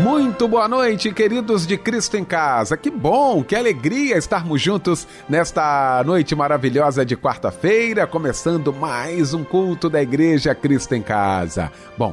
Muito boa noite, queridos de Cristo em Casa. Que bom, que alegria estarmos juntos nesta noite maravilhosa de quarta-feira, começando mais um culto da Igreja Cristo em Casa. Bom,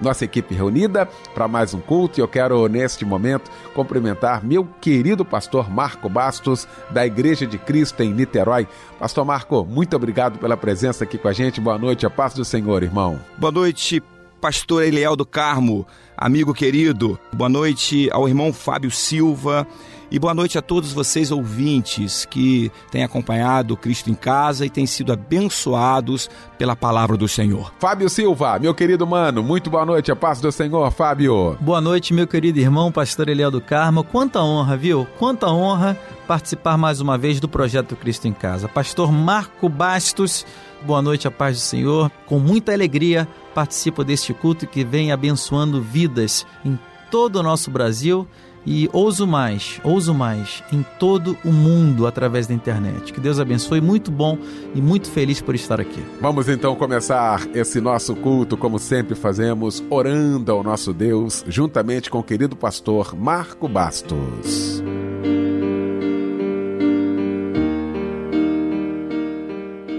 nossa equipe reunida para mais um culto e eu quero, neste momento, cumprimentar meu querido pastor Marco Bastos, da Igreja de Cristo em Niterói. Pastor Marco, muito obrigado pela presença aqui com a gente. Boa noite, a paz do Senhor, irmão. Boa noite, pastor Eliel do Carmo, amigo querido. Boa noite ao irmão Fábio Silva. E boa noite a todos vocês ouvintes que têm acompanhado Cristo em Casa e têm sido abençoados pela palavra do Senhor. Fábio Silva, meu querido mano, muito boa noite, a paz do Senhor, Fábio. Boa noite, meu querido irmão, pastor Eliel do Carmo. Quanta honra, viu? Quanta honra participar mais uma vez do projeto Cristo em Casa. Pastor Marco Bastos, boa noite, a paz do Senhor. Com muita alegria participo deste culto que vem abençoando vidas em todo o nosso Brasil e ouso mais, ouso mais em todo o mundo através da internet. Que Deus abençoe, muito bom e muito feliz por estar aqui. Vamos então começar esse nosso culto, como sempre fazemos, orando ao nosso Deus, juntamente com o querido pastor Marco Bastos.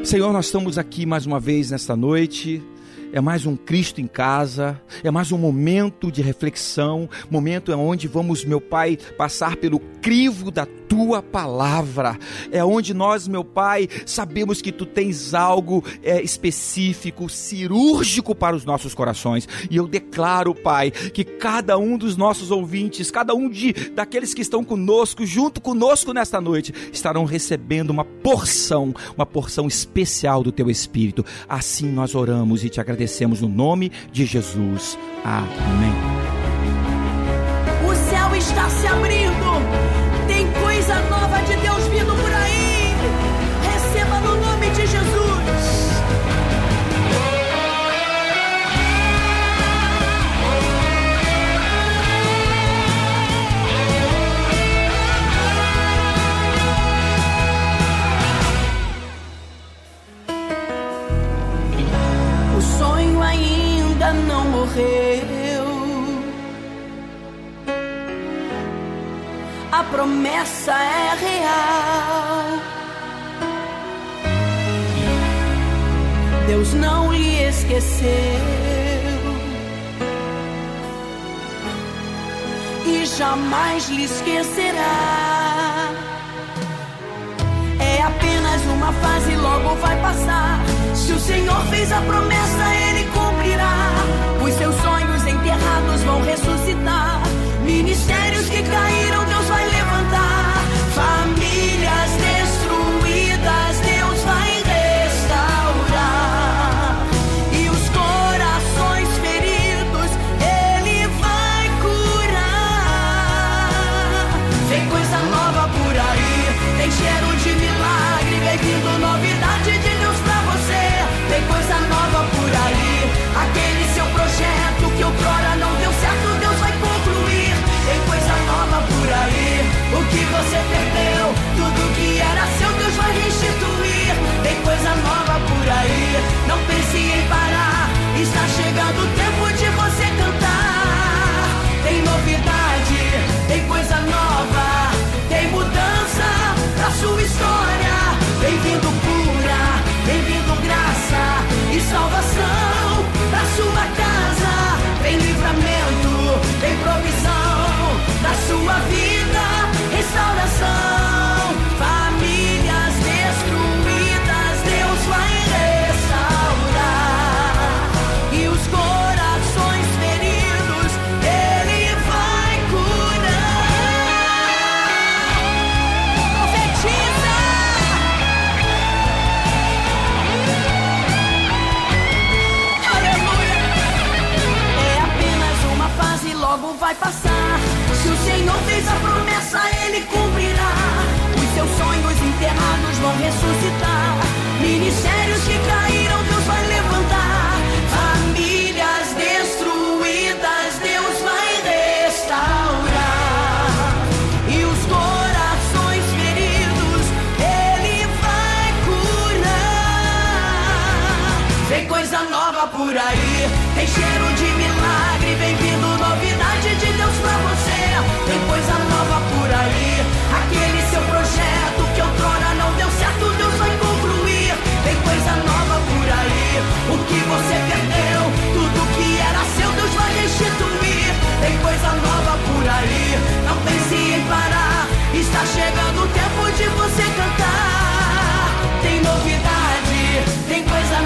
Senhor, nós estamos aqui mais uma vez nesta noite é mais um Cristo em casa, é mais um momento de reflexão, momento onde vamos, meu Pai, passar pelo crivo da tua palavra. É onde nós, meu Pai, sabemos que tu tens algo é, específico, cirúrgico para os nossos corações. E eu declaro, Pai, que cada um dos nossos ouvintes, cada um de daqueles que estão conosco, junto conosco nesta noite, estarão recebendo uma porção, uma porção especial do teu Espírito. Assim nós oramos e te agradecemos no nome de Jesus. Amém. O céu está se abrindo promessa é real. Deus não lhe esqueceu e jamais lhe esquecerá. É apenas uma fase, logo vai passar. Se o Senhor fez a promessa, Ele cumprirá. Os seus sonhos enterrados vão ressuscitar. Ministérios que caíram, sua vida. ressuscitar. Ministérios que caíram, Deus vai levantar. Famílias destruídas, Deus vai restaurar. E os corações feridos, Ele vai curar. Tem coisa nova por aí. Está chegando o tempo de você cantar. Tem novidade, tem coisa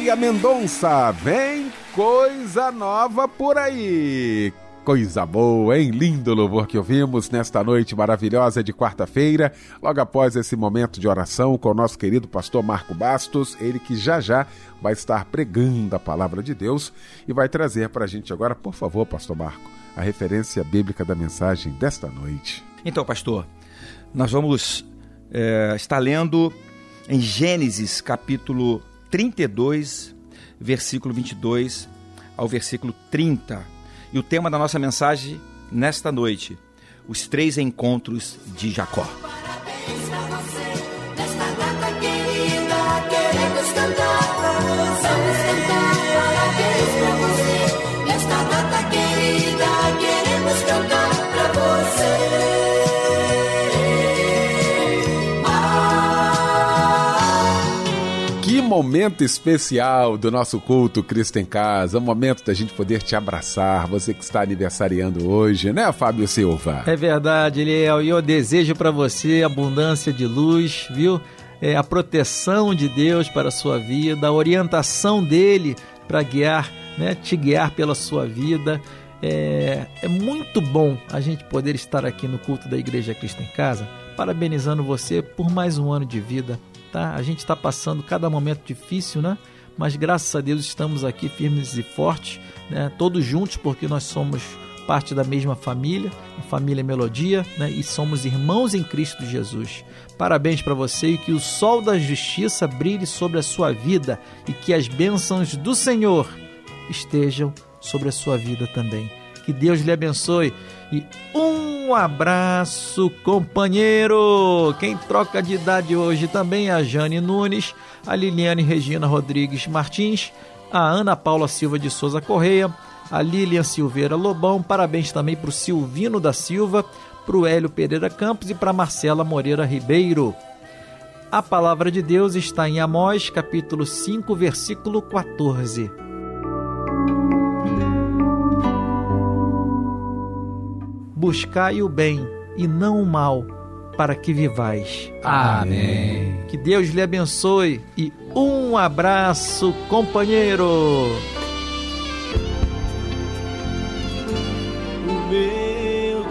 Leia Mendonça, vem coisa nova por aí. Coisa boa, hein? Lindo louvor que ouvimos nesta noite maravilhosa de quarta-feira, logo após esse momento de oração com o nosso querido pastor Marco Bastos, ele que já já vai estar pregando a palavra de Deus e vai trazer para a gente agora, por favor, pastor Marco, a referência bíblica da mensagem desta noite. Então, pastor, nós vamos é, estar lendo em Gênesis capítulo 32, versículo 22 ao versículo 30. E o tema da nossa mensagem nesta noite: os três encontros de Jacó. Momento especial do nosso culto Cristo em Casa, um momento da gente poder te abraçar, você que está aniversariando hoje, né, Fábio Silva? É verdade, Eliel. E eu desejo para você abundância de luz, viu? É, a proteção de Deus para a sua vida, a orientação dele para guiar, né? Te guiar pela sua vida. É, é muito bom a gente poder estar aqui no culto da Igreja Cristo em Casa, parabenizando você por mais um ano de vida, tá? A gente está passando cada momento difícil, né? Mas graças a Deus estamos aqui firmes e fortes, né? Todos juntos, porque nós somos parte da mesma família, a família Melodia, né? E somos irmãos em Cristo Jesus. Parabéns para você e que o sol da justiça brilhe sobre a sua vida e que as bênçãos do Senhor estejam sobre a sua vida também. Que Deus lhe abençoe e um abraço, companheiro! Quem troca de idade hoje também é a Jane Nunes, a Liliane Regina Rodrigues Martins, a Ana Paula Silva de Souza Correia, a Lilian Silveira Lobão. Parabéns também para o Silvino da Silva, para o Hélio Pereira Campos e para Marcela Moreira Ribeiro. A palavra de Deus está em Amós, capítulo 5, versículo 14. Buscai o bem e não o mal, para que vivais. Amém. Que Deus lhe abençoe e um abraço, companheiro. o meu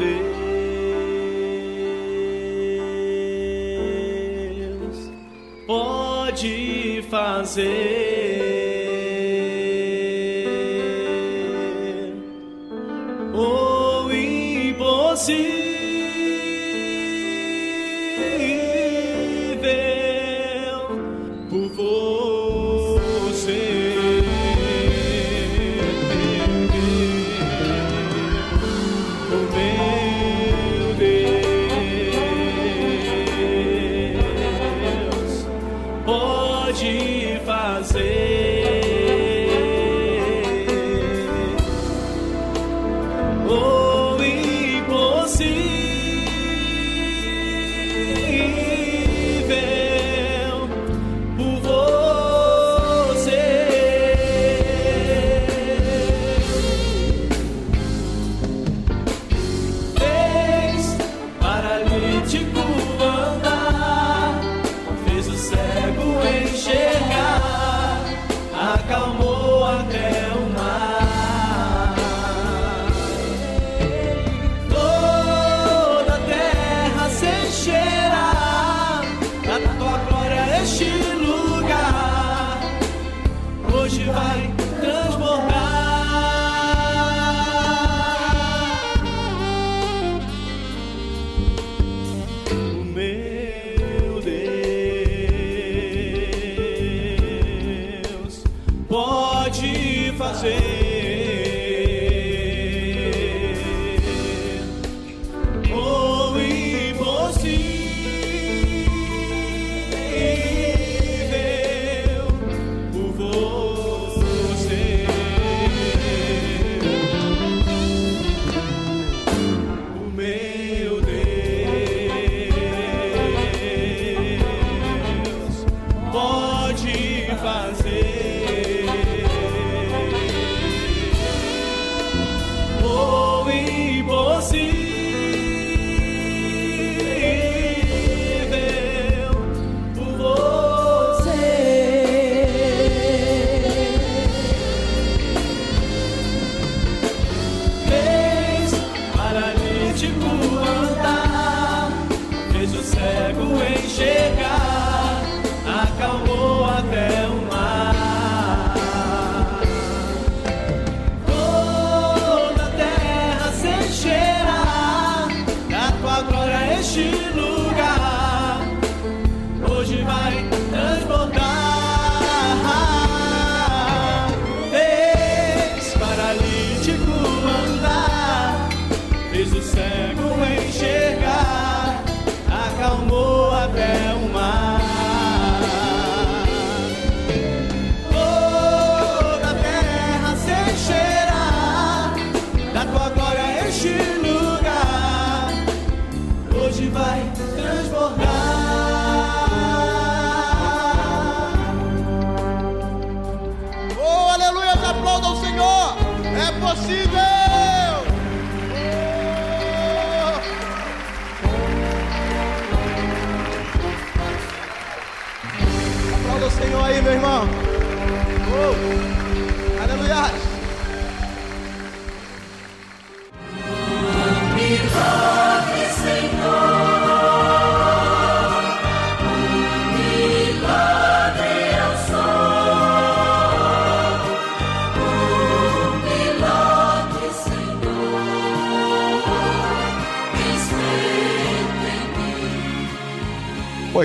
Deus pode fazer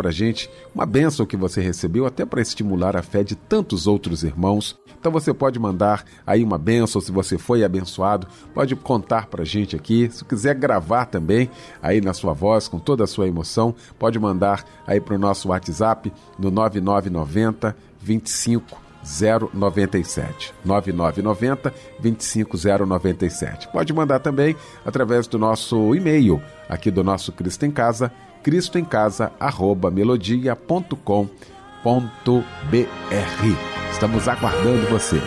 para gente uma bênção que você recebeu, até para estimular a fé de tantos outros irmãos. Então, você pode mandar aí uma bênção, se você foi abençoado, pode contar para gente aqui. Se quiser gravar também aí na sua voz, com toda a sua emoção, pode mandar aí para o nosso WhatsApp no 9990 25 097 9990 25097. Pode mandar também através do nosso e-mail aqui do nosso Cristo em Casa, cristoemcasa@melodia.com.br. Estamos aguardando você.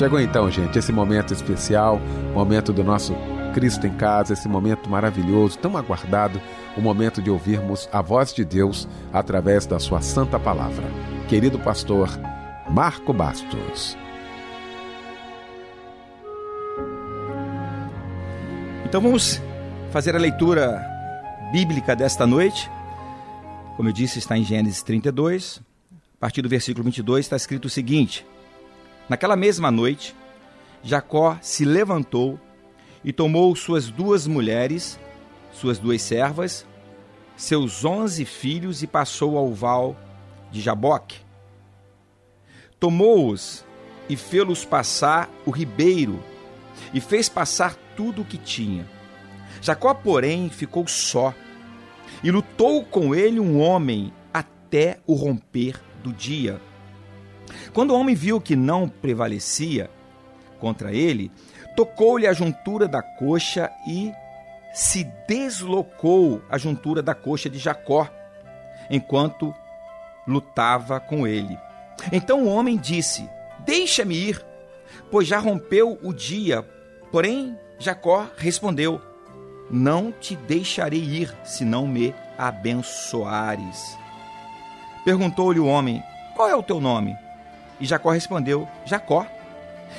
Chegou então, gente, esse momento especial, momento do nosso Cristo em casa, esse momento maravilhoso, tão aguardado, o momento de ouvirmos a voz de Deus através da sua santa palavra. Querido pastor Marco Bastos. Então vamos fazer a leitura bíblica desta noite. Como eu disse, está em Gênesis 32. A partir do versículo 22 está escrito o seguinte: Naquela mesma noite, Jacó se levantou e tomou suas duas mulheres, suas duas servas, seus onze filhos e passou ao val de Jaboque. Tomou-os e fê-los passar o ribeiro e fez passar tudo o que tinha. Jacó, porém, ficou só e lutou com ele um homem até o romper do dia. Quando o homem viu que não prevalecia contra ele, tocou-lhe a juntura da coxa e se deslocou a juntura da coxa de Jacó, enquanto lutava com ele. Então o homem disse: Deixa-me ir, pois já rompeu o dia. Porém, Jacó respondeu: Não te deixarei ir, se não me abençoares. Perguntou-lhe o homem: Qual é o teu nome? E Jacó respondeu: Jacó.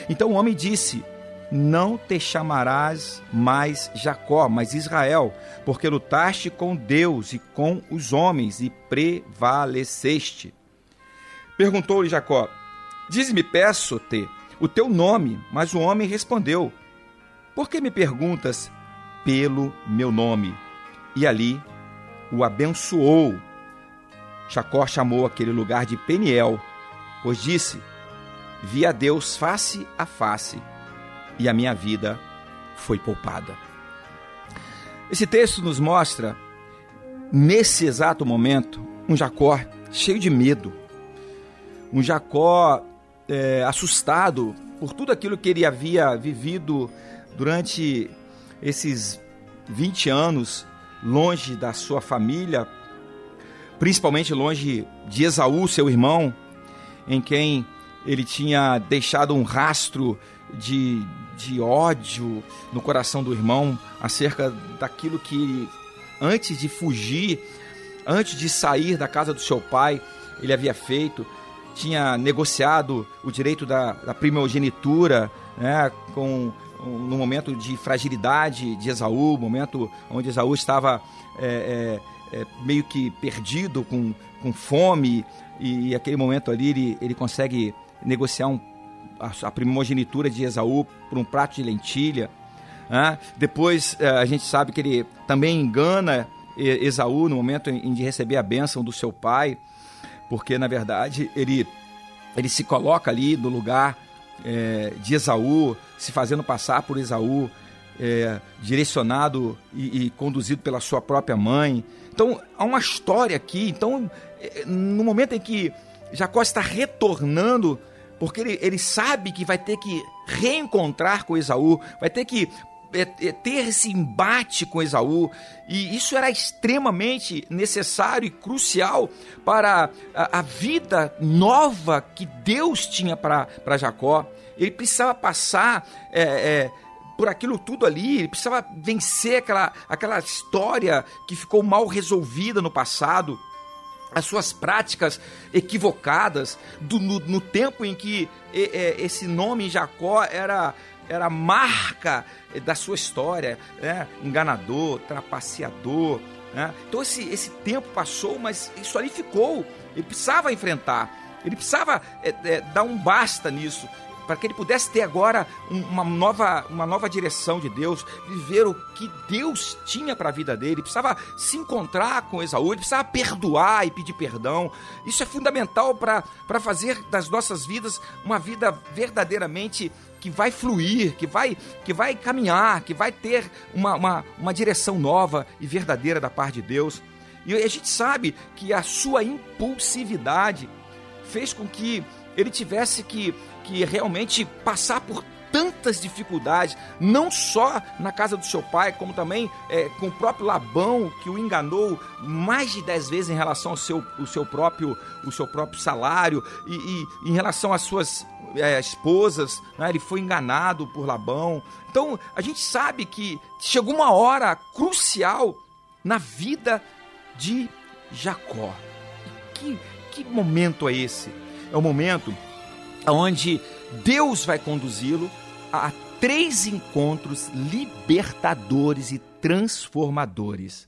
Então o homem disse: Não te chamarás mais Jacó, mas Israel, porque lutaste com Deus e com os homens e prevaleceste. Perguntou-lhe Jacó: Diz-me, peço-te, o teu nome. Mas o homem respondeu: Por que me perguntas pelo meu nome? E ali o abençoou. Jacó chamou aquele lugar de Peniel, pois disse: Vi a Deus face a face, e a minha vida foi poupada. Esse texto nos mostra, nesse exato momento, um Jacó cheio de medo, um Jacó é, assustado por tudo aquilo que ele havia vivido durante esses 20 anos longe da sua família, principalmente longe de Esaú, seu irmão, em quem ele tinha deixado um rastro de, de ódio no coração do irmão acerca daquilo que, antes de fugir, antes de sair da casa do seu pai, ele havia feito. Tinha negociado o direito da, da primogenitura né, com, no momento de fragilidade de Esaú, momento onde Esaú estava é, é, é, meio que perdido, com, com fome, e, e aquele momento ali ele, ele consegue negociar um, a, a primogenitura de Esaú por um prato de lentilha. Né? Depois eh, a gente sabe que ele também engana Esaú no momento em, de receber a bênção do seu pai, porque na verdade ele, ele se coloca ali no lugar é, de Esaú, se fazendo passar por Esaú, é, direcionado e, e, conduzido pela sua própria mãe. Então há uma história aqui. Então, no momento em que Jacó está retornando porque ele, ele sabe que vai ter que reencontrar com Esaú, vai ter que é, é, ter esse embate com Esaú, e isso era extremamente necessário e crucial para a, a vida nova que Deus tinha para Jacó. Ele precisava passar é, é, por aquilo tudo ali, ele precisava vencer aquela, aquela história que ficou mal resolvida no passado as suas práticas equivocadas, do, no, no, tempo em que e, e, esse nome Jacó era, era marca da sua história, né? enganador, trapaceador. Né? Então esse, esse tempo passou, mas isso ali ficou. Ele precisava enfrentar, ele precisava é, é, dar um basta nisso para que ele pudesse ter agora uma nova, uma nova direção de Deus, viver o que Deus tinha para a vida dele. Ele precisava se encontrar com Esaú, ele precisava perdoar e pedir perdão. Isso é fundamental para fazer das nossas vidas uma vida verdadeiramente que vai fluir, que vai, que vai caminhar, que vai ter uma, uma, uma direção nova e verdadeira da parte de Deus. E a gente sabe que a sua impulsividade fez com que ele tivesse que que realmente passar por tantas dificuldades, não só na casa do seu pai, como também é, com o próprio Labão, que o enganou mais de dez vezes em relação ao seu, o seu, próprio, o seu próprio salário e, e em relação às suas é, esposas, né? ele foi enganado por Labão. Então a gente sabe que chegou uma hora crucial na vida de Jacó. Que, que momento é esse? É o momento onde Deus vai conduzi-lo a três encontros libertadores e transformadores.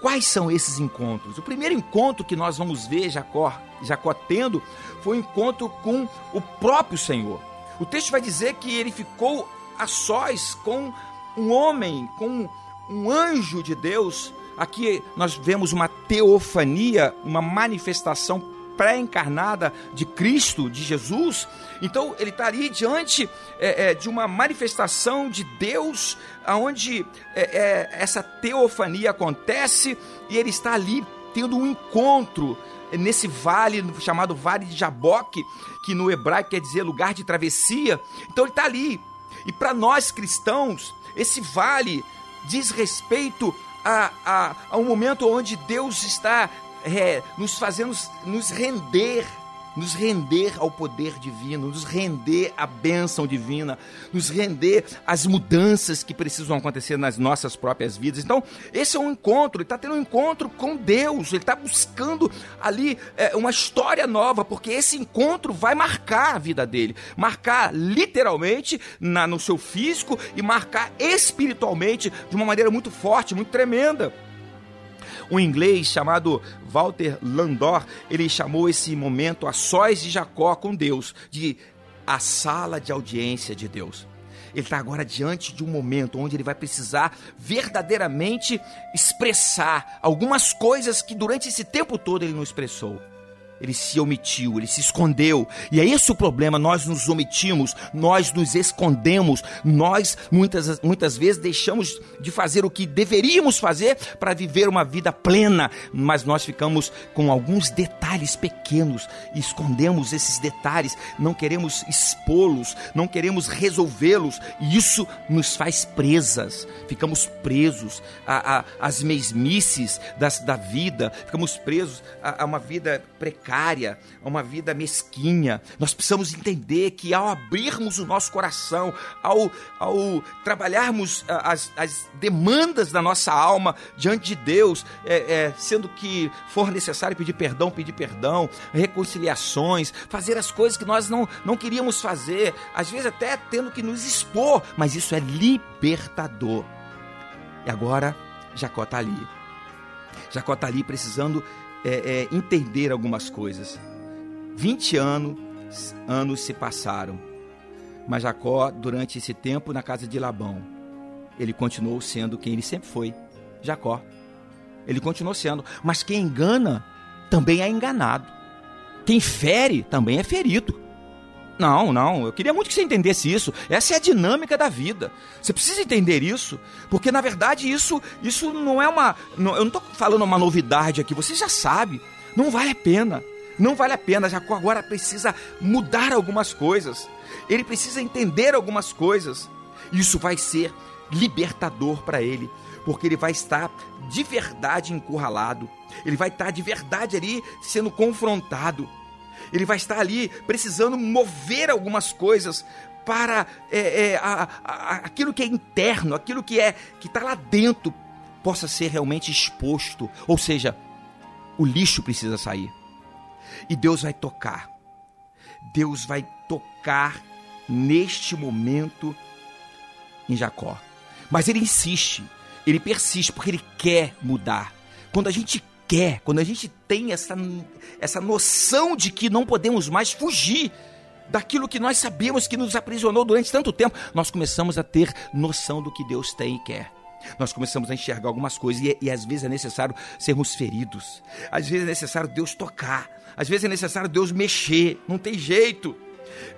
Quais são esses encontros? O primeiro encontro que nós vamos ver Jacó, Jacó tendo foi o um encontro com o próprio Senhor. O texto vai dizer que ele ficou a sós com um homem, com um anjo de Deus. Aqui nós vemos uma teofania, uma manifestação pré-encarnada de Cristo, de Jesus. Então ele está ali diante é, é, de uma manifestação de Deus, onde é, essa teofania acontece e ele está ali tendo um encontro nesse vale chamado Vale de Jaboque, que no hebraico quer dizer lugar de travessia. Então ele está ali. E para nós cristãos, esse vale diz respeito a, a, a um momento onde Deus está é, nos fazendo nos render, nos render ao poder divino, nos render à bênção divina, nos render às mudanças que precisam acontecer nas nossas próprias vidas. Então, esse é um encontro, ele está tendo um encontro com Deus, ele está buscando ali é, uma história nova, porque esse encontro vai marcar a vida dele, marcar literalmente na, no seu físico e marcar espiritualmente de uma maneira muito forte, muito tremenda. Um inglês chamado Walter Landor, ele chamou esse momento a sós de Jacó com Deus, de a sala de audiência de Deus. Ele está agora diante de um momento onde ele vai precisar verdadeiramente expressar algumas coisas que durante esse tempo todo ele não expressou ele se omitiu, ele se escondeu. E é esse o problema, nós nos omitimos, nós nos escondemos, nós muitas, muitas vezes deixamos de fazer o que deveríamos fazer para viver uma vida plena, mas nós ficamos com alguns detalhes pequenos. Escondemos esses detalhes, não queremos expô-los, não queremos resolvê-los, e isso nos faz presas, ficamos presos às mesmices das, da vida, ficamos presos a, a uma vida precária precária, uma vida mesquinha. Nós precisamos entender que ao abrirmos o nosso coração, ao, ao trabalharmos as, as demandas da nossa alma diante de Deus, é, é, sendo que for necessário pedir perdão, pedir perdão, reconciliações, fazer as coisas que nós não, não queríamos fazer, às vezes até tendo que nos expor, mas isso é libertador. E agora Jacó está ali. Jacó está ali precisando é, é, entender algumas coisas. 20 anos, anos se passaram, mas Jacó, durante esse tempo na casa de Labão, ele continuou sendo quem ele sempre foi, Jacó. Ele continuou sendo, mas quem engana também é enganado. Quem fere também é ferido. Não, não, eu queria muito que você entendesse isso. Essa é a dinâmica da vida. Você precisa entender isso, porque na verdade isso, isso não é uma, não, eu não estou falando uma novidade aqui. Você já sabe. Não vale a pena. Não vale a pena. Jacó agora precisa mudar algumas coisas. Ele precisa entender algumas coisas. Isso vai ser libertador para ele, porque ele vai estar de verdade encurralado. Ele vai estar de verdade ali sendo confrontado ele vai estar ali precisando mover algumas coisas para é, é, a, a, aquilo que é interno, aquilo que é que está lá dentro possa ser realmente exposto. Ou seja, o lixo precisa sair. E Deus vai tocar. Deus vai tocar neste momento em Jacó. Mas ele insiste, ele persiste, porque ele quer mudar. Quando a gente quer, quando a gente tem essa, essa noção de que não podemos mais fugir daquilo que nós sabemos que nos aprisionou durante tanto tempo, nós começamos a ter noção do que Deus tem e quer. Nós começamos a enxergar algumas coisas e, e às vezes é necessário sermos feridos, às vezes é necessário Deus tocar, às vezes é necessário Deus mexer, não tem jeito.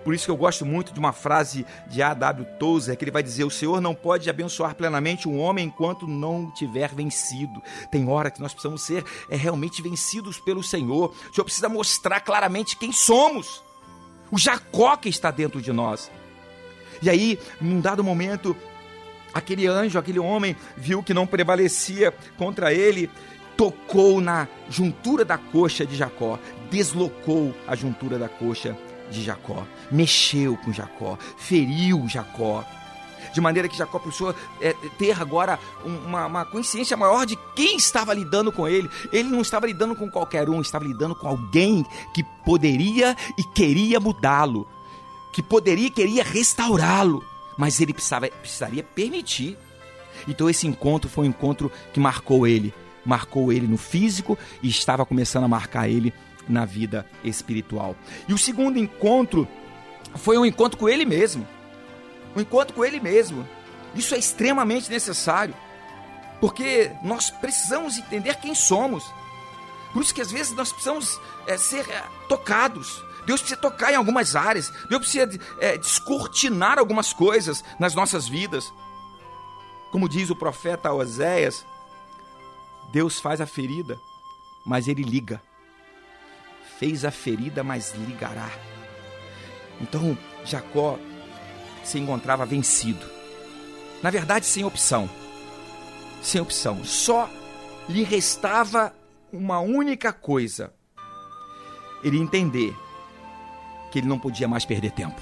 Por isso que eu gosto muito de uma frase de A.W. Tozer, que ele vai dizer: O Senhor não pode abençoar plenamente um homem enquanto não tiver vencido. Tem hora que nós precisamos ser é, realmente vencidos pelo Senhor. O Senhor precisa mostrar claramente quem somos. O Jacó que está dentro de nós. E aí, num dado momento, aquele anjo, aquele homem, viu que não prevalecia contra ele, tocou na juntura da coxa de Jacó, deslocou a juntura da coxa de Jacó, mexeu com Jacó, feriu Jacó. De maneira que Jacó precisou é, ter agora uma, uma consciência maior de quem estava lidando com ele. Ele não estava lidando com qualquer um, estava lidando com alguém que poderia e queria mudá-lo, que poderia e queria restaurá-lo, mas ele precisava, precisaria permitir. Então esse encontro foi um encontro que marcou ele, marcou ele no físico e estava começando a marcar ele na vida espiritual. E o segundo encontro foi um encontro com ele mesmo. Um encontro com ele mesmo. Isso é extremamente necessário. Porque nós precisamos entender quem somos. Por isso que às vezes nós precisamos é, ser é, tocados. Deus precisa tocar em algumas áreas. Deus precisa é, descortinar algumas coisas nas nossas vidas. Como diz o profeta Oséias, Deus faz a ferida, mas ele liga. Fez a ferida, mas ligará. Então, Jacó se encontrava vencido. Na verdade, sem opção. Sem opção. Só lhe restava uma única coisa: ele entender que ele não podia mais perder tempo.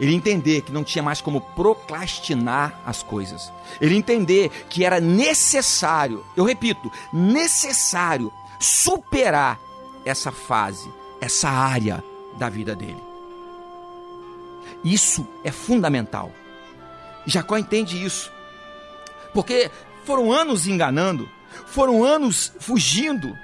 Ele entender que não tinha mais como procrastinar as coisas. Ele entender que era necessário, eu repito, necessário superar essa fase, essa área da vida dele. Isso é fundamental. Jacó entende isso. Porque foram anos enganando, foram anos fugindo.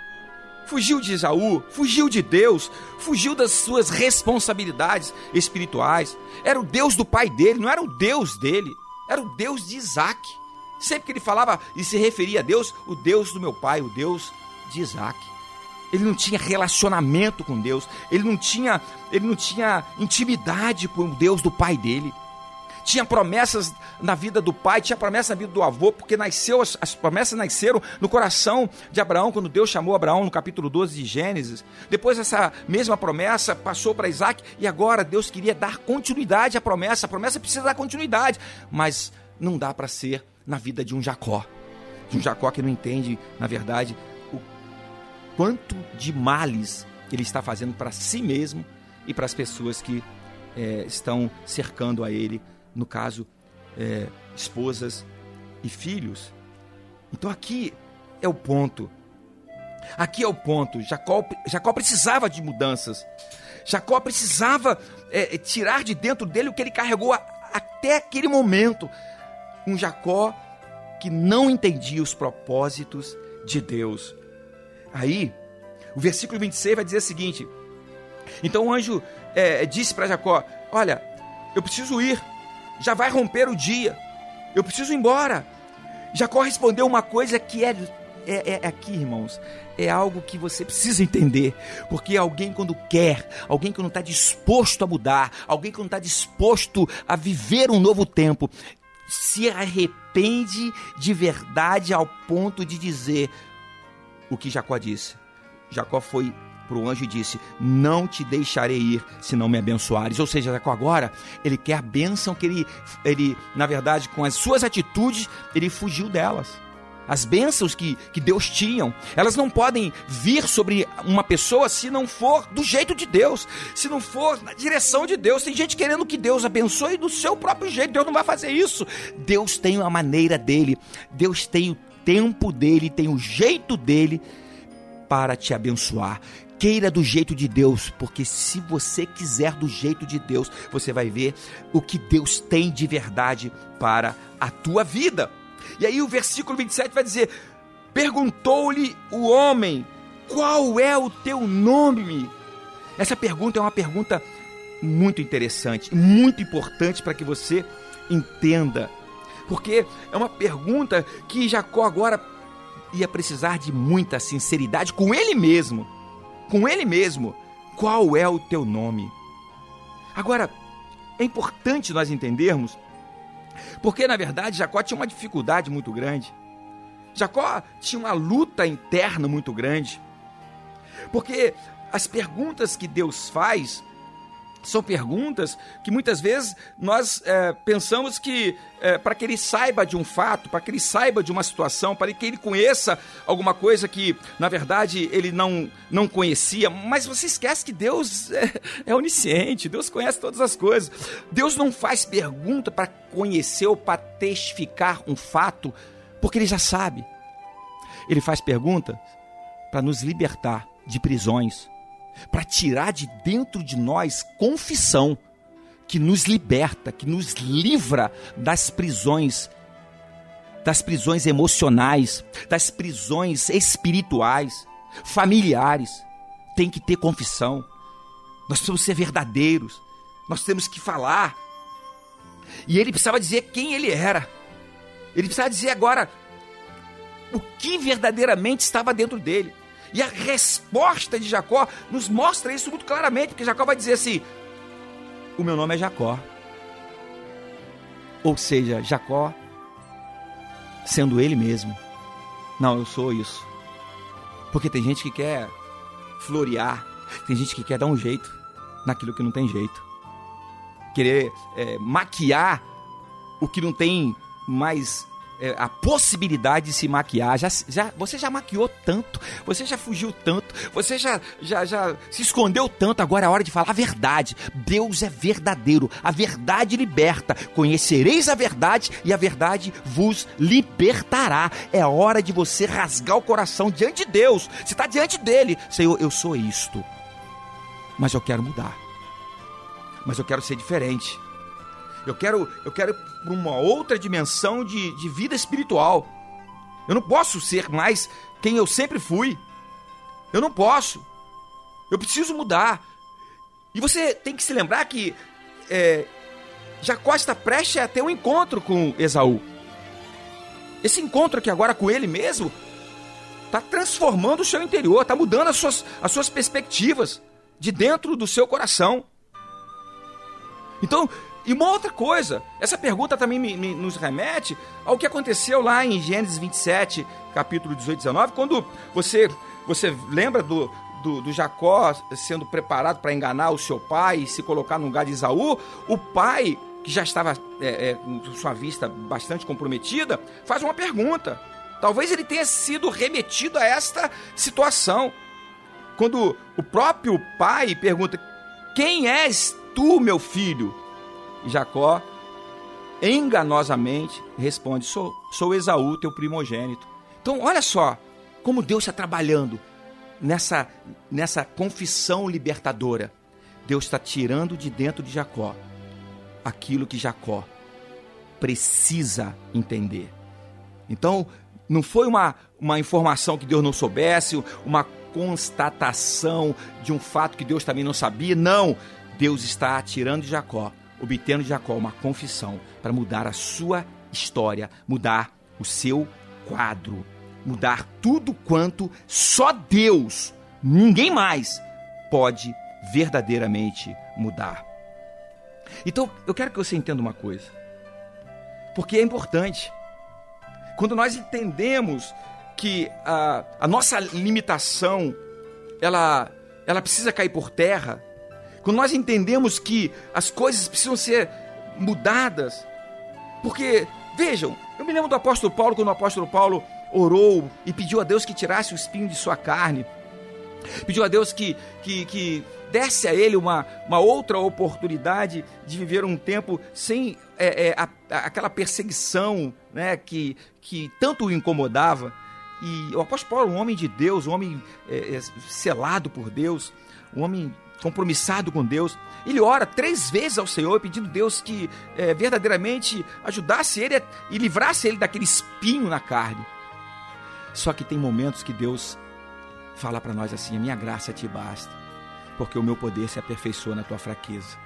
Fugiu de Esaú, fugiu de Deus, fugiu das suas responsabilidades espirituais. Era o Deus do pai dele, não era o Deus dele, era o Deus de Isaac. Sempre que ele falava e se referia a Deus, o Deus do meu pai, o Deus de Isaac. Ele não tinha relacionamento com Deus, ele não tinha, ele não tinha intimidade com o Deus do pai dele. Tinha promessas na vida do pai, tinha promessa na vida do avô, porque nasceu as, as promessas nasceram no coração de Abraão quando Deus chamou Abraão no capítulo 12 de Gênesis. Depois essa mesma promessa passou para Isaac e agora Deus queria dar continuidade à promessa. A promessa precisa dar continuidade, mas não dá para ser na vida de um Jacó. De um Jacó que não entende, na verdade, quanto de males ele está fazendo para si mesmo e para as pessoas que é, estão cercando a ele, no caso, é, esposas e filhos. Então aqui é o ponto. Aqui é o ponto. Jacó, Jacó precisava de mudanças. Jacó precisava é, tirar de dentro dele o que ele carregou a, até aquele momento. Um Jacó que não entendia os propósitos de Deus. Aí, o versículo 26 vai dizer o seguinte: Então o anjo é, disse para Jacó: Olha, eu preciso ir, já vai romper o dia, eu preciso ir embora. Jacó respondeu uma coisa que é, é, é aqui, irmãos, é algo que você precisa entender, porque alguém quando quer, alguém que não está disposto a mudar, alguém que não está disposto a viver um novo tempo, se arrepende de verdade ao ponto de dizer o que Jacó disse. Jacó foi para o anjo e disse: Não te deixarei ir se não me abençoares. Ou seja, Jacó agora, ele quer a bênção que ele, ele, na verdade, com as suas atitudes, ele fugiu delas. As bênçãos que, que Deus tinha, elas não podem vir sobre uma pessoa se não for do jeito de Deus, se não for na direção de Deus. Tem gente querendo que Deus abençoe do seu próprio jeito, Deus não vai fazer isso. Deus tem a maneira dele, Deus tem o tempo dele, tem o jeito dele para te abençoar. Queira do jeito de Deus, porque se você quiser do jeito de Deus, você vai ver o que Deus tem de verdade para a tua vida. E aí o versículo 27 vai dizer: Perguntou-lhe o homem: Qual é o teu nome? Essa pergunta é uma pergunta muito interessante, muito importante para que você entenda. Porque é uma pergunta que Jacó agora ia precisar de muita sinceridade com ele mesmo. Com ele mesmo. Qual é o teu nome? Agora, é importante nós entendermos, porque na verdade Jacó tinha uma dificuldade muito grande. Jacó tinha uma luta interna muito grande. Porque as perguntas que Deus faz São perguntas que muitas vezes nós é, pensamos que é, para que ele saiba de um fato, para que ele saiba de uma situação, para que ele conheça alguma coisa que na verdade ele não, não conhecia, mas você esquece que Deus é, é onisciente, Deus conhece todas as coisas. Deus não faz pergunta para conhecer ou para testificar um fato, porque ele já sabe. Ele faz pergunta para nos libertar de prisões para tirar de dentro de nós confissão que nos liberta, que nos livra das prisões, das prisões emocionais, das prisões espirituais, familiares. Tem que ter confissão. Nós precisamos ser verdadeiros. Nós temos que falar. E ele precisava dizer quem ele era. Ele precisava dizer agora o que verdadeiramente estava dentro dele. E a resposta de Jacó nos mostra isso muito claramente, porque Jacó vai dizer assim: O meu nome é Jacó. Ou seja, Jacó sendo ele mesmo. Não, eu sou isso. Porque tem gente que quer florear, tem gente que quer dar um jeito naquilo que não tem jeito. Querer é, maquiar o que não tem mais é, a possibilidade de se maquiar. Já, já, você já maquiou tanto, você já fugiu tanto, você já, já, já se escondeu tanto. Agora é hora de falar a verdade. Deus é verdadeiro, a verdade liberta. Conhecereis a verdade e a verdade vos libertará. É hora de você rasgar o coração diante de Deus. Você está diante dele, Senhor, eu sou isto, mas eu quero mudar, mas eu quero ser diferente. Eu quero, eu quero para uma outra dimensão de, de vida espiritual. Eu não posso ser mais quem eu sempre fui. Eu não posso. Eu preciso mudar. E você tem que se lembrar que é, Jacó está prestes a ter um encontro com Esaú. Esse encontro aqui agora com ele mesmo está transformando o seu interior, está mudando as suas, as suas perspectivas de dentro do seu coração. Então, e uma outra coisa, essa pergunta também me, me, nos remete ao que aconteceu lá em Gênesis 27, capítulo 18 e 19, quando você, você lembra do, do, do Jacó sendo preparado para enganar o seu pai e se colocar no lugar de Isaú, o pai, que já estava é, é, com sua vista bastante comprometida, faz uma pergunta. Talvez ele tenha sido remetido a esta situação. Quando o próprio pai pergunta: Quem és tu, meu filho? E Jacó, enganosamente, responde: Sou, sou Esaú, teu primogênito. Então, olha só como Deus está trabalhando nessa, nessa confissão libertadora. Deus está tirando de dentro de Jacó aquilo que Jacó precisa entender. Então, não foi uma, uma informação que Deus não soubesse, uma constatação de um fato que Deus também não sabia. Não, Deus está tirando de Jacó obtendo de Jacó uma confissão para mudar a sua história, mudar o seu quadro, mudar tudo quanto só Deus, ninguém mais, pode verdadeiramente mudar. Então, eu quero que você entenda uma coisa, porque é importante. Quando nós entendemos que a, a nossa limitação ela, ela precisa cair por terra, quando nós entendemos que as coisas precisam ser mudadas, porque, vejam, eu me lembro do apóstolo Paulo, quando o apóstolo Paulo orou e pediu a Deus que tirasse o espinho de sua carne, pediu a Deus que, que, que desse a ele uma, uma outra oportunidade de viver um tempo sem é, é, a, aquela perseguição né, que, que tanto o incomodava. E o apóstolo Paulo, um homem de Deus, um homem é, é selado por Deus, um homem compromissado com Deus. Ele ora três vezes ao Senhor, pedindo a Deus que é, verdadeiramente ajudasse ele e livrasse ele daquele espinho na carne. Só que tem momentos que Deus fala para nós assim: a minha graça te basta, porque o meu poder se aperfeiçoa na tua fraqueza.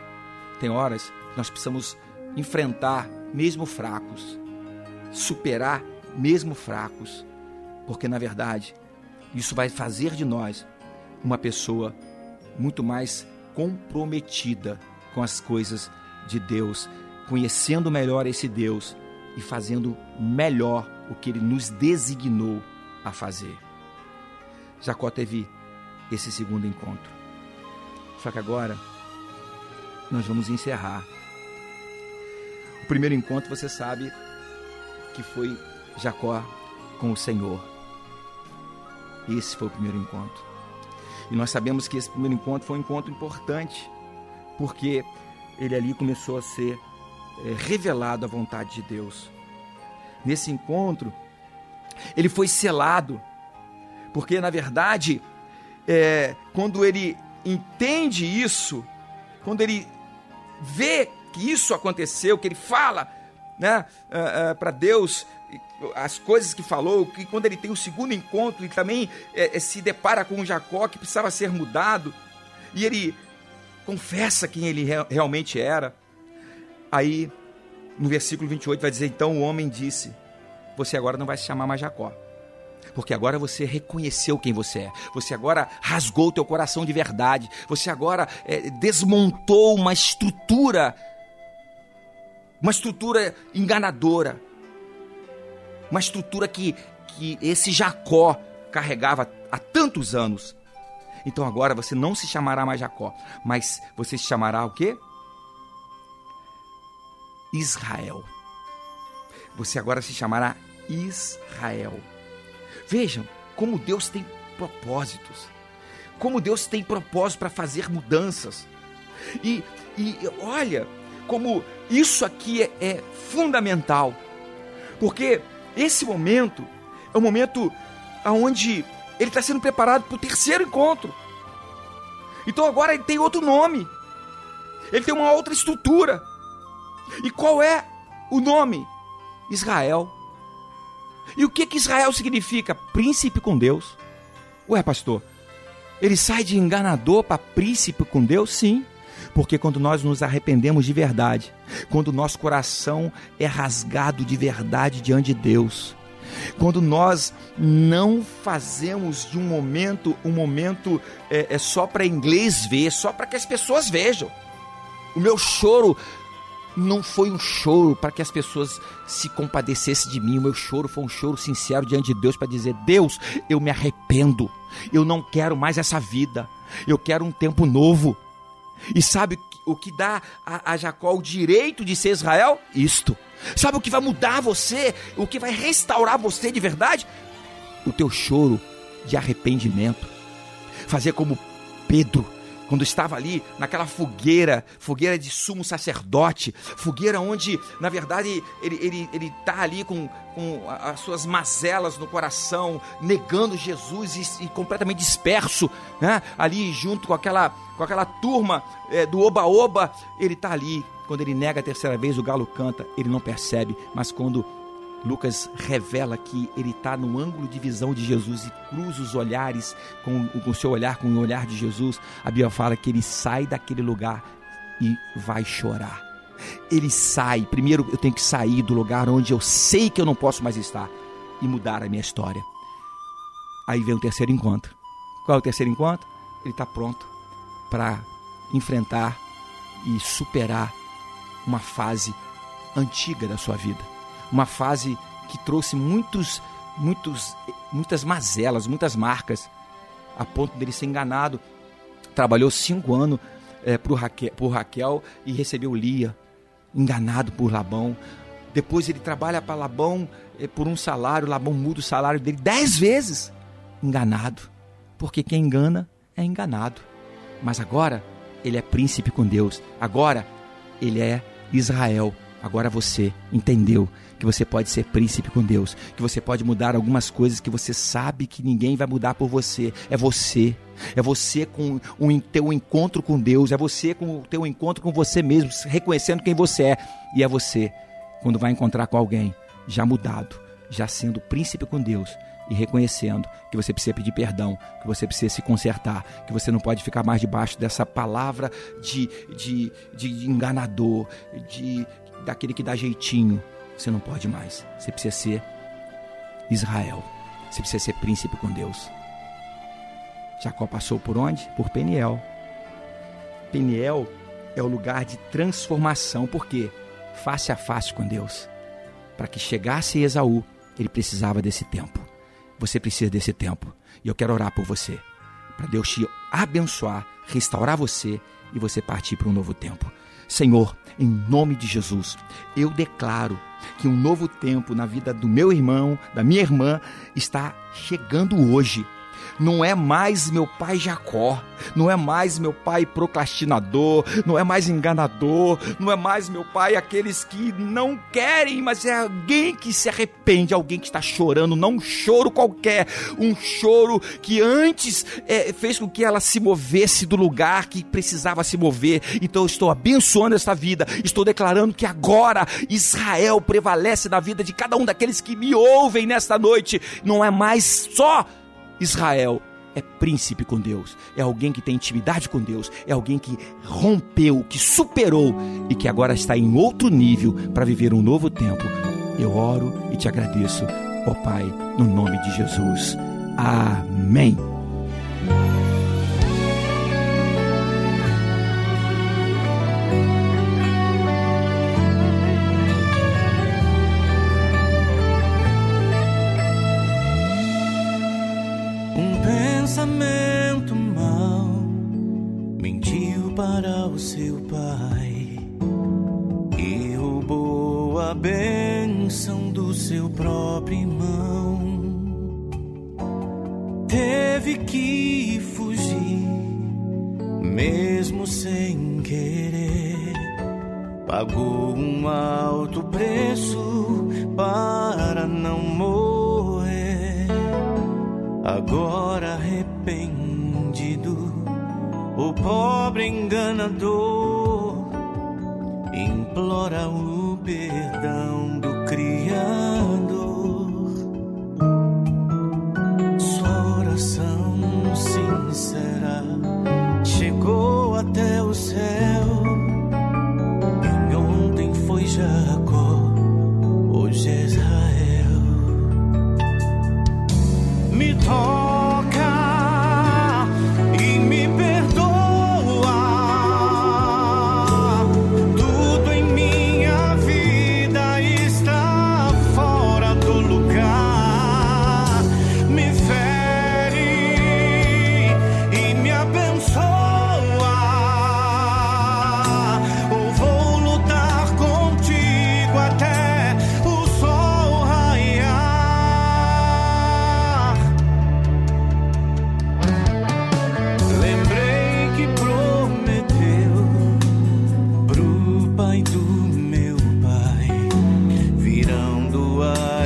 Tem horas que nós precisamos enfrentar mesmo fracos, superar mesmo fracos, porque na verdade isso vai fazer de nós uma pessoa muito mais comprometida com as coisas de Deus, conhecendo melhor esse Deus e fazendo melhor o que ele nos designou a fazer. Jacó teve esse segundo encontro. Só que agora nós vamos encerrar. O primeiro encontro, você sabe, que foi Jacó com o Senhor. Esse foi o primeiro encontro. E nós sabemos que esse primeiro encontro foi um encontro importante, porque ele ali começou a ser é, revelado a vontade de Deus. Nesse encontro, ele foi selado, porque na verdade, é, quando ele entende isso, quando ele vê que isso aconteceu, que ele fala né, uh, uh, para Deus as coisas que falou, que quando ele tem o segundo encontro e também é, é, se depara com Jacó que precisava ser mudado, e ele confessa quem ele re realmente era. Aí, no versículo 28, vai dizer: Então o homem disse: Você agora não vai se chamar mais Jacó. Porque agora você reconheceu quem você é. Você agora rasgou o teu coração de verdade. Você agora é, desmontou uma estrutura, uma estrutura enganadora, uma estrutura que, que esse Jacó carregava há tantos anos. Então agora você não se chamará mais Jacó, mas você se chamará o quê? Israel. Você agora se chamará Israel. Vejam como Deus tem propósitos. Como Deus tem propósito para fazer mudanças. E, e olha como isso aqui é, é fundamental. Porque esse momento é o momento onde ele está sendo preparado para o terceiro encontro. Então agora ele tem outro nome. Ele tem uma outra estrutura. E qual é o nome? Israel. E o que que Israel significa? Príncipe com Deus. Ué, pastor, ele sai de enganador para príncipe com Deus? Sim. Porque quando nós nos arrependemos de verdade, quando o nosso coração é rasgado de verdade diante de Deus, quando nós não fazemos de um momento um momento é, é só para inglês ver, só para que as pessoas vejam. O meu choro não foi um choro para que as pessoas se compadecessem de mim. O meu choro foi um choro sincero diante de Deus para dizer: Deus, eu me arrependo. Eu não quero mais essa vida. Eu quero um tempo novo. E sabe o que dá a, a Jacó o direito de ser Israel? Isto. Sabe o que vai mudar você? O que vai restaurar você de verdade? O teu choro de arrependimento. Fazer como Pedro quando estava ali naquela fogueira, fogueira de sumo sacerdote, fogueira onde, na verdade, ele está ele, ele tá ali com, com as suas mazelas no coração, negando Jesus e, e completamente disperso, né? ali junto com aquela, com aquela turma é, do Oba-Oba, ele está ali. Quando ele nega a terceira vez, o galo canta, ele não percebe, mas quando Lucas revela que ele está no ângulo de visão de Jesus e cruza os olhares com, o seu olhar com o olhar de Jesus. A Bíblia fala que ele sai daquele lugar e vai chorar. Ele sai. Primeiro eu tenho que sair do lugar onde eu sei que eu não posso mais estar e mudar a minha história. Aí vem o terceiro encontro. Qual é o terceiro encontro? Ele está pronto para enfrentar e superar uma fase antiga da sua vida uma fase que trouxe muitos, muitos, muitas mazelas, muitas marcas, a ponto dele ser enganado. Trabalhou cinco anos é, por, Raquel, por Raquel e recebeu Lia, enganado por Labão. Depois ele trabalha para Labão é, por um salário, Labão muda o salário dele dez vezes, enganado. Porque quem engana é enganado. Mas agora ele é príncipe com Deus. Agora ele é Israel. Agora você entendeu que você pode ser príncipe com Deus, que você pode mudar algumas coisas que você sabe que ninguém vai mudar por você. É você. É você com o teu encontro com Deus, é você com o teu encontro com você mesmo, reconhecendo quem você é. E é você quando vai encontrar com alguém já mudado, já sendo príncipe com Deus e reconhecendo que você precisa pedir perdão, que você precisa se consertar, que você não pode ficar mais debaixo dessa palavra de, de, de enganador, de daquele que dá jeitinho, você não pode mais. Você precisa ser Israel. Você precisa ser príncipe com Deus. Jacó passou por onde? Por Peniel. Peniel é o lugar de transformação, porque face a face com Deus. Para que chegasse Esaú, ele precisava desse tempo. Você precisa desse tempo. E eu quero orar por você. Para Deus te abençoar, restaurar você e você partir para um novo tempo. Senhor, em nome de Jesus, eu declaro que um novo tempo na vida do meu irmão, da minha irmã, está chegando hoje. Não é mais meu pai Jacó, não é mais meu pai procrastinador, não é mais enganador, não é mais meu pai aqueles que não querem, mas é alguém que se arrepende, alguém que está chorando, não um choro qualquer, um choro que antes é, fez com que ela se movesse do lugar que precisava se mover. Então eu estou abençoando esta vida, estou declarando que agora Israel prevalece na vida de cada um daqueles que me ouvem nesta noite. Não é mais só Israel é príncipe com Deus, é alguém que tem intimidade com Deus, é alguém que rompeu, que superou e que agora está em outro nível para viver um novo tempo. Eu oro e te agradeço, ó Pai, no nome de Jesus. Amém.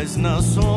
As nações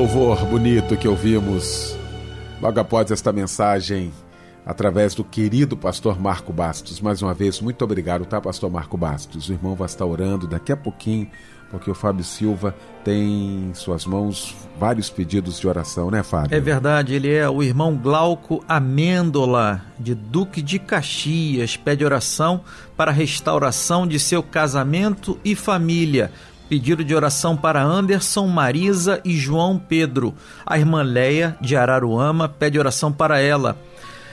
Louvor bonito que ouvimos logo após esta mensagem através do querido pastor Marco Bastos. Mais uma vez, muito obrigado, tá, pastor Marco Bastos? O irmão vai estar orando daqui a pouquinho, porque o Fábio Silva tem em suas mãos vários pedidos de oração, né, Fábio? É verdade, ele é o irmão Glauco Amêndola, de Duque de Caxias, pede oração para a restauração de seu casamento e família. Pedido de oração para Anderson, Marisa e João Pedro. A irmã Leia, de Araruama, pede oração para ela.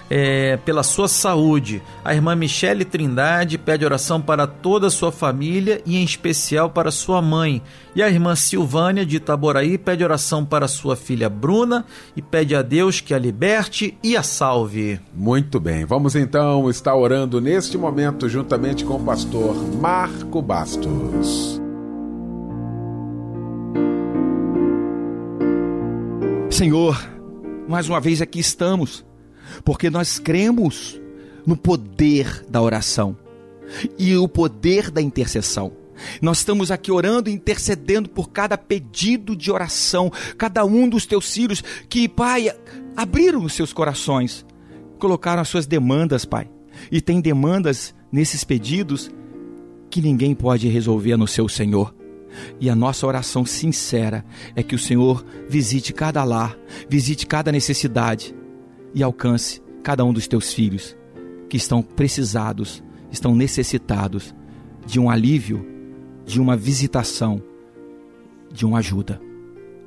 é, pela sua saúde. A irmã Michele Trindade pede oração para toda a sua família e em especial para sua mãe. E a irmã Silvânia de Itaboraí pede oração para sua filha Bruna e pede a Deus que a liberte e a salve. Muito bem, vamos então estar orando neste momento juntamente com o pastor Marco Bastos. Senhor, mais uma vez aqui estamos, porque nós cremos no poder da oração e o poder da intercessão. Nós estamos aqui orando e intercedendo por cada pedido de oração, cada um dos teus filhos que, Pai, abriram os seus corações, colocaram as suas demandas, Pai. E tem demandas nesses pedidos que ninguém pode resolver no seu Senhor. E a nossa oração sincera é que o Senhor visite cada lar, visite cada necessidade e alcance cada um dos teus filhos que estão precisados, estão necessitados de um alívio, de uma visitação, de uma ajuda.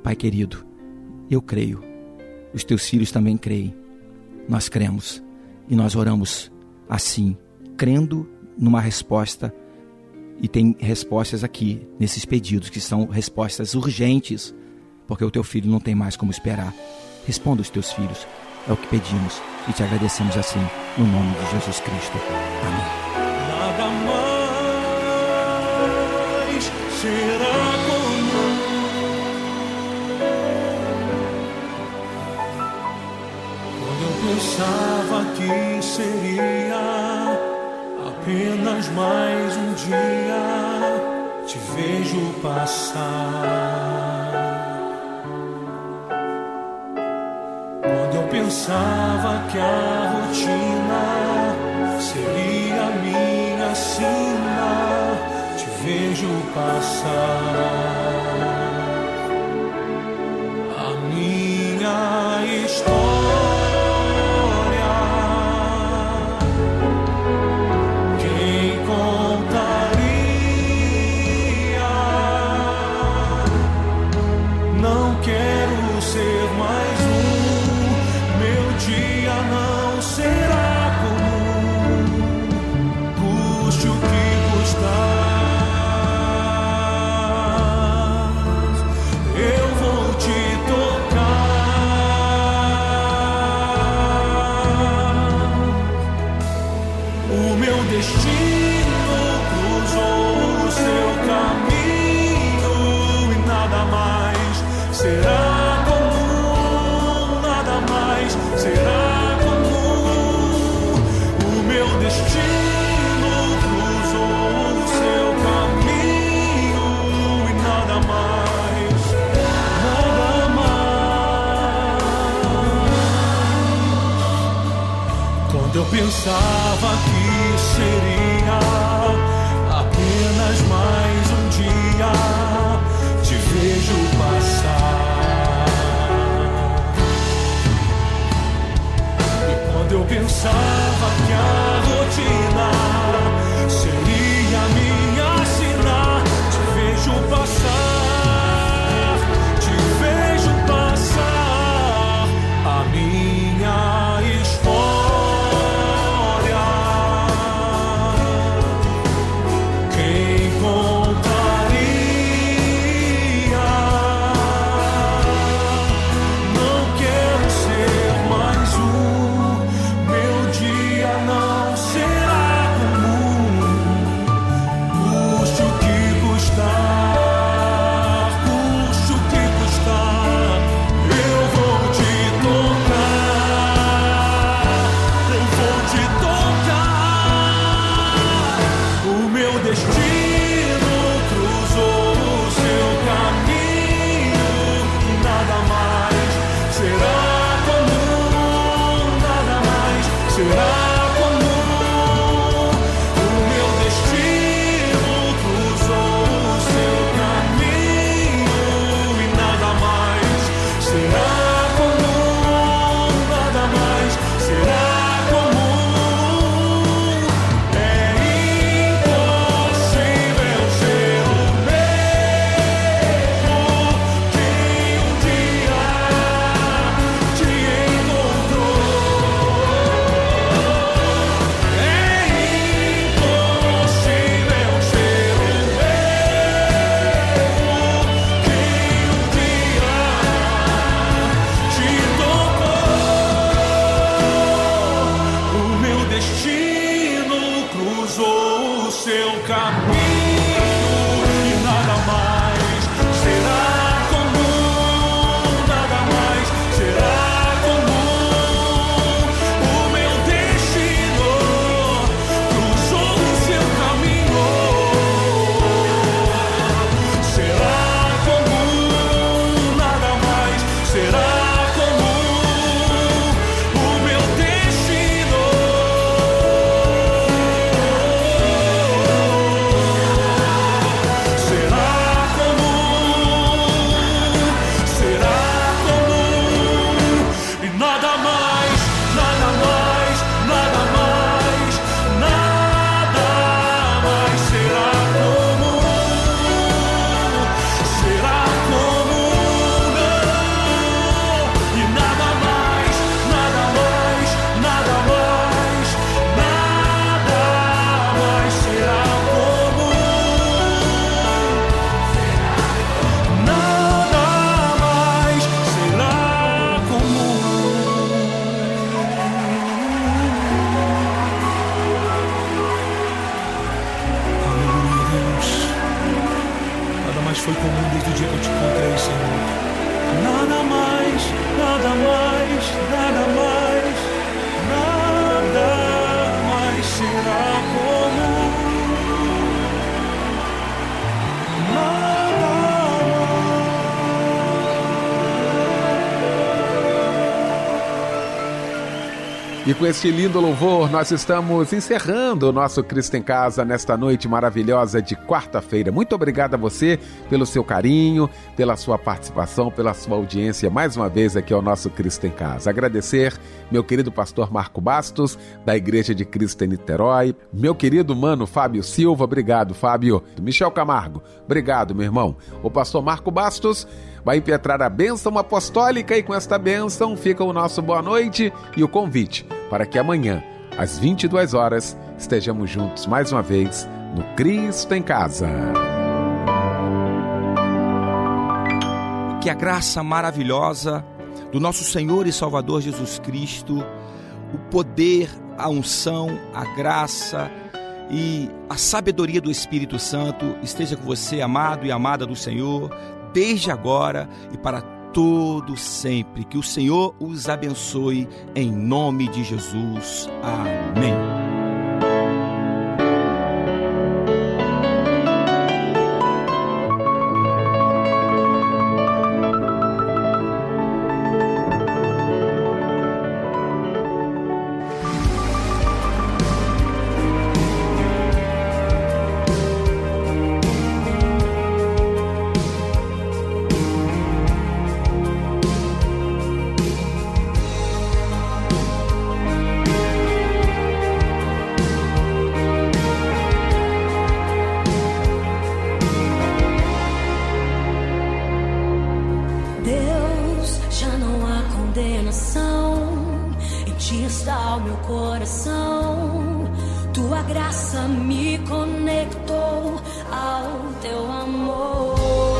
Pai querido, eu creio, os teus filhos também creem, nós cremos e nós oramos assim, crendo numa resposta e tem respostas aqui nesses pedidos que são respostas urgentes, porque o teu filho não tem mais como esperar. Responda os teus filhos, é o que pedimos e te agradecemos assim, no nome de Jesus Cristo. Amém. Nada mais será pensava que seria apenas mais um dia, te vejo passar. Quando eu pensava que a rotina seria minha sina, te vejo passar. Eu pensava que seria apenas mais um dia, te vejo passar. Quando eu pensava que a rotina seria minha sina, te vejo passar, E com este lindo louvor, nós estamos encerrando o nosso Cristo em Casa nesta noite maravilhosa de quarta-feira. Muito obrigado a você pelo seu carinho, pela sua participação, pela sua audiência mais uma vez aqui ao nosso Cristo em Casa. Agradecer meu querido pastor Marco Bastos, da Igreja de Cristo em Niterói, meu querido mano Fábio Silva, obrigado, Fábio. Michel Camargo, obrigado, meu irmão. O pastor Marco Bastos vai impetrar a bênção apostólica e com esta bênção fica o nosso boa noite e o convite para que amanhã, às 22 horas, estejamos juntos mais uma vez no Cristo em Casa. Que a graça maravilhosa do nosso Senhor e Salvador Jesus Cristo, o poder, a unção, a graça e a sabedoria do Espírito Santo esteja com você, amado e amada do Senhor, desde agora e para todo sempre. Que o Senhor os abençoe em nome de Jesus. Amém. Condenação. Em ti está o meu coração. Tua graça me conectou ao teu amor.